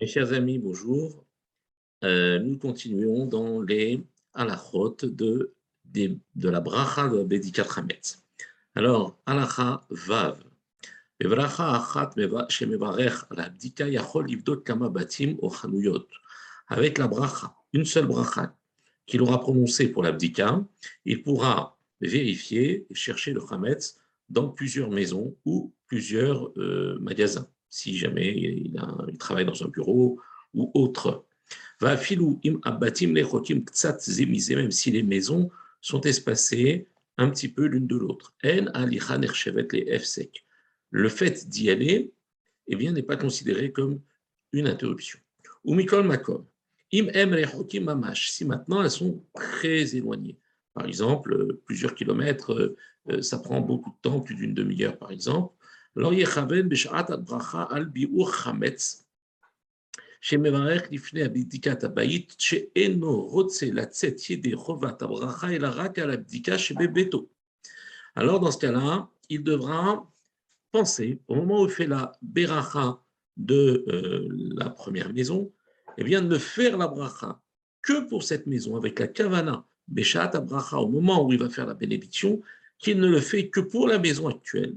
Mes chers amis, bonjour. Euh, nous continuons dans les halachot de, de, de la bracha de Bedikat Hametz. Alors, halacha vav. בברכה אחת שמברך על הבדיקה יכול לבדוק כמה בתים או חנויות. Avec la bracha, une seule bracha qu'il aura prononcée pour l'abdika, il pourra vérifier et chercher le chametz dans plusieurs maisons ou plusieurs euh, magasins si jamais il, travaille dans un bureau ou autre. Même si les maisons sont espacées un petit peu l'une de l'autre. Le fait d'y aller eh bien, n'est pas considéré comme une interruption. Ou mikol makom. Si maintenant elles sont très éloignées, par exemple, plusieurs kilomètres, euh, ça prend beaucoup de temps, plus d'une demi-heure par exemple, לא יכוון בשעת הברכה על ביאור חמץ, שמברך לפני בדיקת הבית, שאינו רוצה לצאת ידי חובת הברכה, אלא רק על הבדיקה שבביתו. Alors, dans ce cas-là, il devra penser, au moment où il fait la beracha de euh, la première maison, eh bien, ne faire la bracha que pour cette maison, avec la kavana, beshat bracha, au moment où il va faire la bénédiction, qu'il ne le fait que pour la maison actuelle,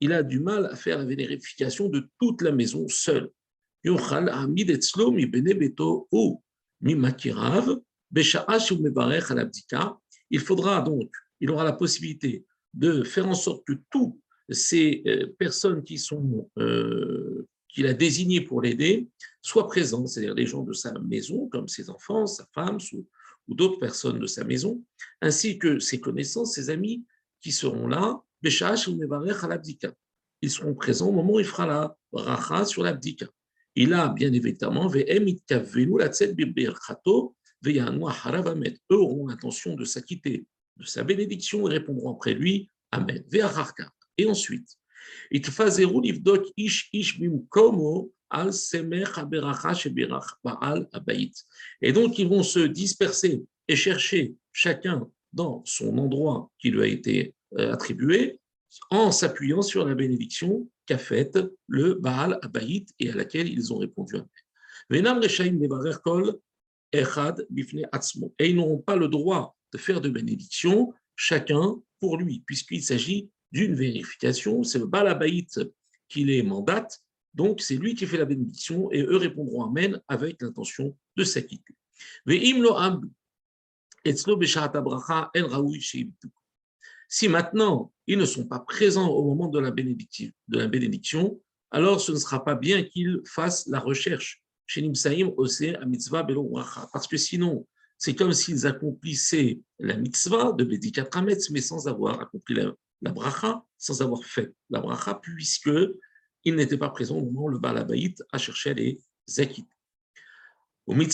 il a du mal à faire la vérification de toute la maison seul. Il faudra donc, il aura la possibilité de faire en sorte que toutes ces euh, personnes qui sont euh, qu'il a désignées pour l'aider soient présentes, c'est-à-dire les gens de sa maison, comme ses enfants, sa femme ou, ou d'autres personnes de sa maison, ainsi que ses connaissances, ses amis qui seront là ils seront présents au moment où il fera la bracha sur l'abdika. Il a bien évidemment, eux auront l'intention de s'acquitter de sa bénédiction et répondront après lui Amen. Et ensuite, et donc, ils vont se disperser et chercher chacun dans son endroit qui lui a été euh, attribué en s'appuyant sur la bénédiction qu'a faite le Baal Abaït et à laquelle ils ont répondu Et ils n'auront pas le droit de faire de bénédiction chacun pour lui, puisqu'il s'agit d'une vérification. C'est le Baal Abaït qui les mandate, donc c'est lui qui fait la bénédiction et eux répondront Amen avec l'intention de s'acquitter. Si maintenant ils ne sont pas présents au moment de la, bénédiction, alors ce ne sera pas bien qu'ils fassent la recherche. Parce que sinon, c'est comme s'ils accomplissaient la mitzvah de Bedikat Hametz, mais sans avoir accompli la, bracha, sans avoir fait la bracha, puisqu'ils n'étaient pas présents au moment où le Baal a cherché les zakit. Il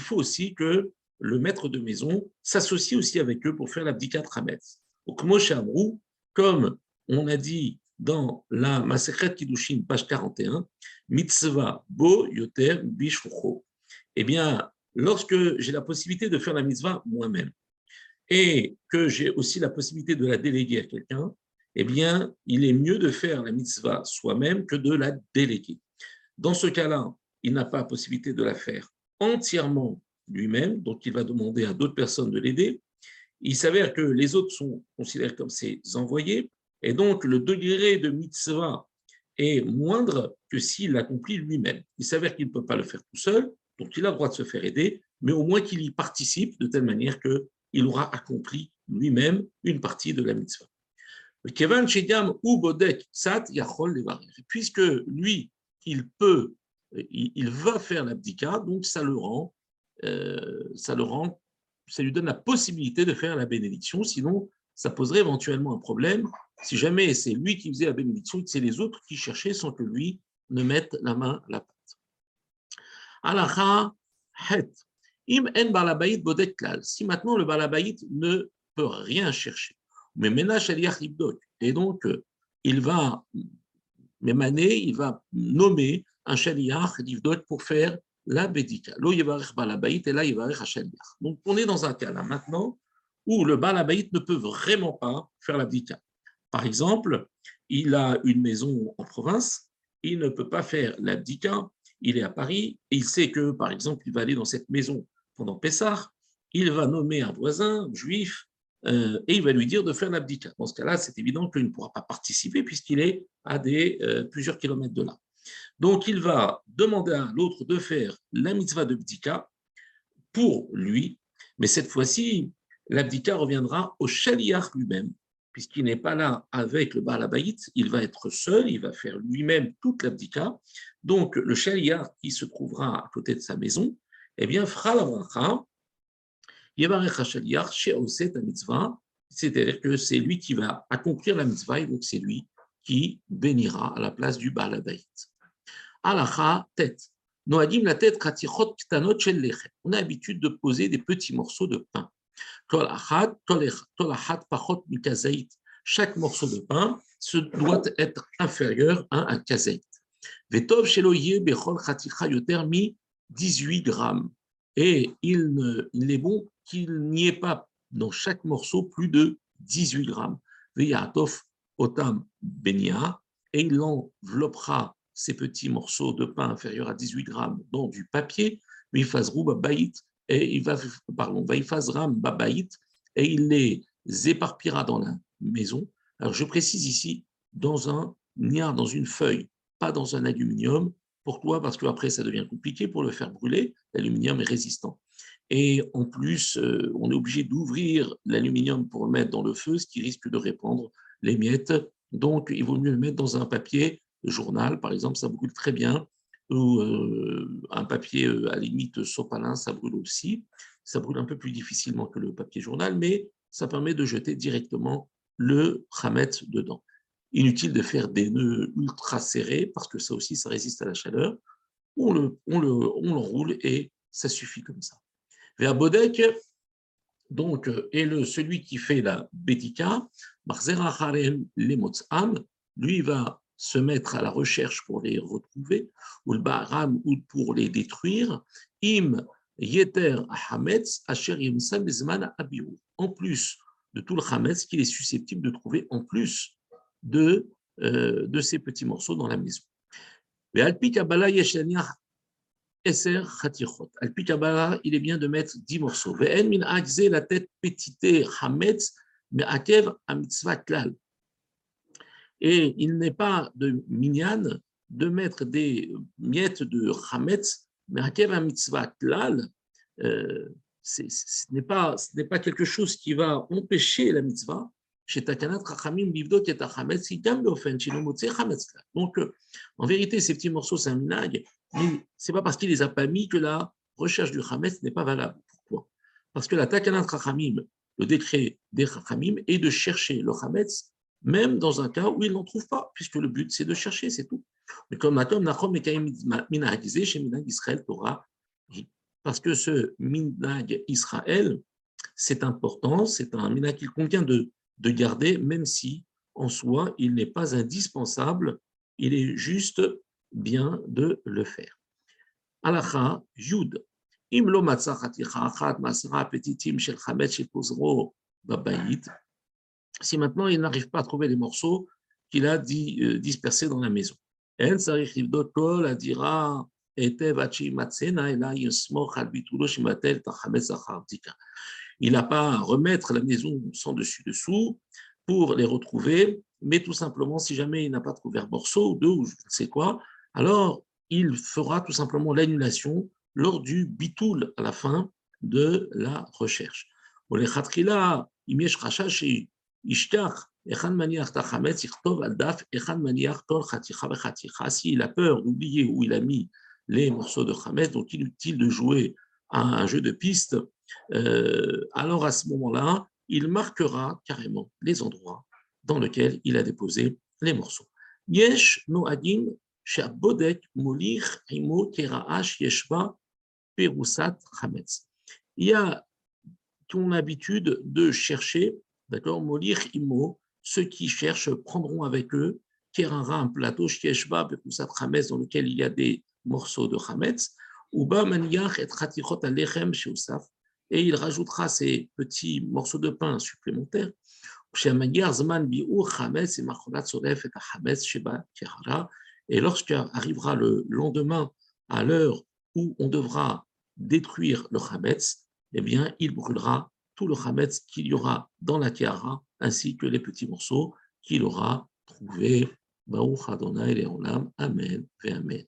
faut aussi que le maître de maison s'associe aussi avec eux pour faire l'abdikat Hametz. comme on a dit dans la Masechet Kiddushin, page 41, mitzvah bo yoter bishrucho. Eh bien, lorsque j'ai la possibilité de faire la mitzvah moi-même et que j'ai aussi la possibilité de la déléguer à quelqu'un, eh bien, il est mieux de faire la mitzvah soi-même que de la déléguer. Dans ce cas-là, il n'a pas la possibilité de la faire entièrement lui-même, donc il va demander à d'autres personnes de l'aider. Il s'avère que les autres sont considérés comme ses envoyés, et donc le degré de mitzvah est moindre que s'il l'accomplit lui-même. Il s'avère qu'il ne peut pas le faire tout seul, donc il a le droit de se faire aider, mais au moins qu'il y participe de telle manière qu'il aura accompli lui-même une partie de la mitzvah. Puisque lui, il peut, il va faire l'abdika, donc ça le rend euh, ça, le rend, ça lui donne la possibilité de faire la bénédiction, sinon ça poserait éventuellement un problème si jamais c'est lui qui faisait la bénédiction et que c'est les autres qui cherchaient sans que lui ne mette la main à la pâte. Alacha het. Im en balabaït klal. Si maintenant le balabaït ne peut rien chercher, mais ménage et donc il va m'émaner, il va nommer un shaliach pour faire la bédika. Et. Donc on est dans un cas là maintenant où le balabaït ne peut vraiment pas faire la. Par exemple, il a une maison en province, il ne peut pas faire l'abdika, il est à Paris, et il sait que, par exemple, il va aller dans cette maison pendant Pessah, il va nommer un voisin juif euh, et il va lui dire de faire l'abdika. Dans ce cas-là, c'est évident qu'il ne pourra pas participer puisqu'il est à euh, plusieurs kilomètres de là. Donc, il va demander à l'autre de faire la mitzvah de bdika pour lui, mais cette fois-ci, l'abdika reviendra au shaliach lui-même, puisqu'il n'est pas là avec le Baal il va être seul, il va faire lui-même toute l'abdika. Donc, le shaliach qui se trouvera à côté de sa maison, eh bien, fera la bracha, mitzvah, c'est-à-dire que c'est lui qui va accomplir la mitzvah, et donc c'est lui qui bénira à la place du Baal Alacha, tête. Noadim la tête, On a l'habitude de poser des petits morceaux de pain. Chaque morceau de pain se doit être inférieur à un kazait. Vetov bechol yoter mi 18 grammes. Et il, il est bon qu'il n'y ait pas dans chaque morceau plus de 18 grammes. Veyatov otam benia, et il enveloppera ces petits morceaux de pain inférieurs à 18 grammes dans du papier, et il va, pardon, et il les éparpillera dans la maison. Alors je précise ici, dans un niard, dans une feuille, pas dans un aluminium. Pourquoi? Parce qu'après, ça devient compliqué pour le faire brûler. L'aluminium est résistant. Et en plus, euh, on est obligé d'ouvrir l'aluminium pour le mettre dans le feu, ce qui risque de répandre les miettes. Donc, il vaut mieux le mettre dans un papier journal, par exemple, ça brûle très bien, ou euh, un papier euh, à limite sopalin, ça brûle aussi. Ça brûle un peu plus difficilement que le papier journal, mais ça permet de jeter directement le khamet dedans. Inutile de faire des nœuds ultra serrés, parce que ça aussi, ça résiste à la chaleur. On le, on le, on l'enroule et ça suffit comme ça. Vers Bodek, donc, est le, celui qui fait la Bétika, lui va se mettre à la recherche pour les retrouver, ou le baram, ou pour les détruire, im yeter hametz asher en plus de tout le hametz qu'il est susceptible de trouver en plus de, euh, de ces petits morceaux dans la maison. Mais alpi kabbalah eser chatichot. Alpi kabbalah, il est bien de mettre dix morceaux. Ve'en min la tête petite hametz, mais akev klal. Et il n'est pas de minyan de mettre des miettes de chametz, mais à mitzvah klal, euh, ce n'est pas, pas quelque chose qui va empêcher la mitzvah. Donc, euh, en vérité, ces petits morceaux, c'est un minag, mais ce n'est pas parce qu'il les a pas mis que la recherche du chametz n'est pas valable. Pourquoi? Parce que la takanat rachamim, le décret des rachamim, est de chercher le chametz même dans un cas où ils n'en trouvent pas, puisque le but c'est de chercher, c'est tout. Mais comme Matom Nachom chez Minag Israël Torah, parce que ce Minag Israël, c'est important, c'est un Minag qu'il convient de, de garder, même si en soi il n'est pas indispensable, il est juste bien de le faire. Alacha Yud. Im lo achat masra petitim shel chamet shel pozro babayit, si maintenant il n'arrive pas à trouver les morceaux qu'il a euh, dispersés dans la maison. Il n'a pas à remettre la maison sans dessus-dessous pour les retrouver, mais tout simplement, si jamais il n'a pas trouvé un morceau ou deux ou je ne sais quoi, alors il fera tout simplement l'annulation lors du bitoul à la fin de la recherche. Ishtach, Echan Maniach Tachametz, Irtov Aldaf, Echan Maniach Tol Chaticha Vechaticha. S'il a peur, oublié où il a mis les morceaux de Hametz, donc inutile de jouer à un jeu de piste, euh, alors à ce moment-là, il marquera carrément les endroits dans lesquels il a déposé les morceaux. Yesh Noadim, Shabodek, Molir, Imo, Keraash, Yeshva, Perusat, Hametz. Il y a ton habitude de chercher D'accord? Molir immo, ceux qui cherchent prendront avec eux Kerara, un plateau, Shieshba, Bekusat Hametz, dans lequel il y a des morceaux de Hametz, Uba Maniach et Ratichot Alechem chez et il rajoutera ces petits morceaux de pain supplémentaires, chez Maniach Zman Bi'ur Hametz et Macholat Soref et Hametz Sheba Kerara, et lorsqu'arrivera le lendemain, à l'heure où on devra détruire le Hametz, eh bien, il brûlera tout le chametz qu'il y aura dans la tiara, ainsi que les petits morceaux qu'il aura trouvés. Baruch Adonai Leolam. Amen. Amen.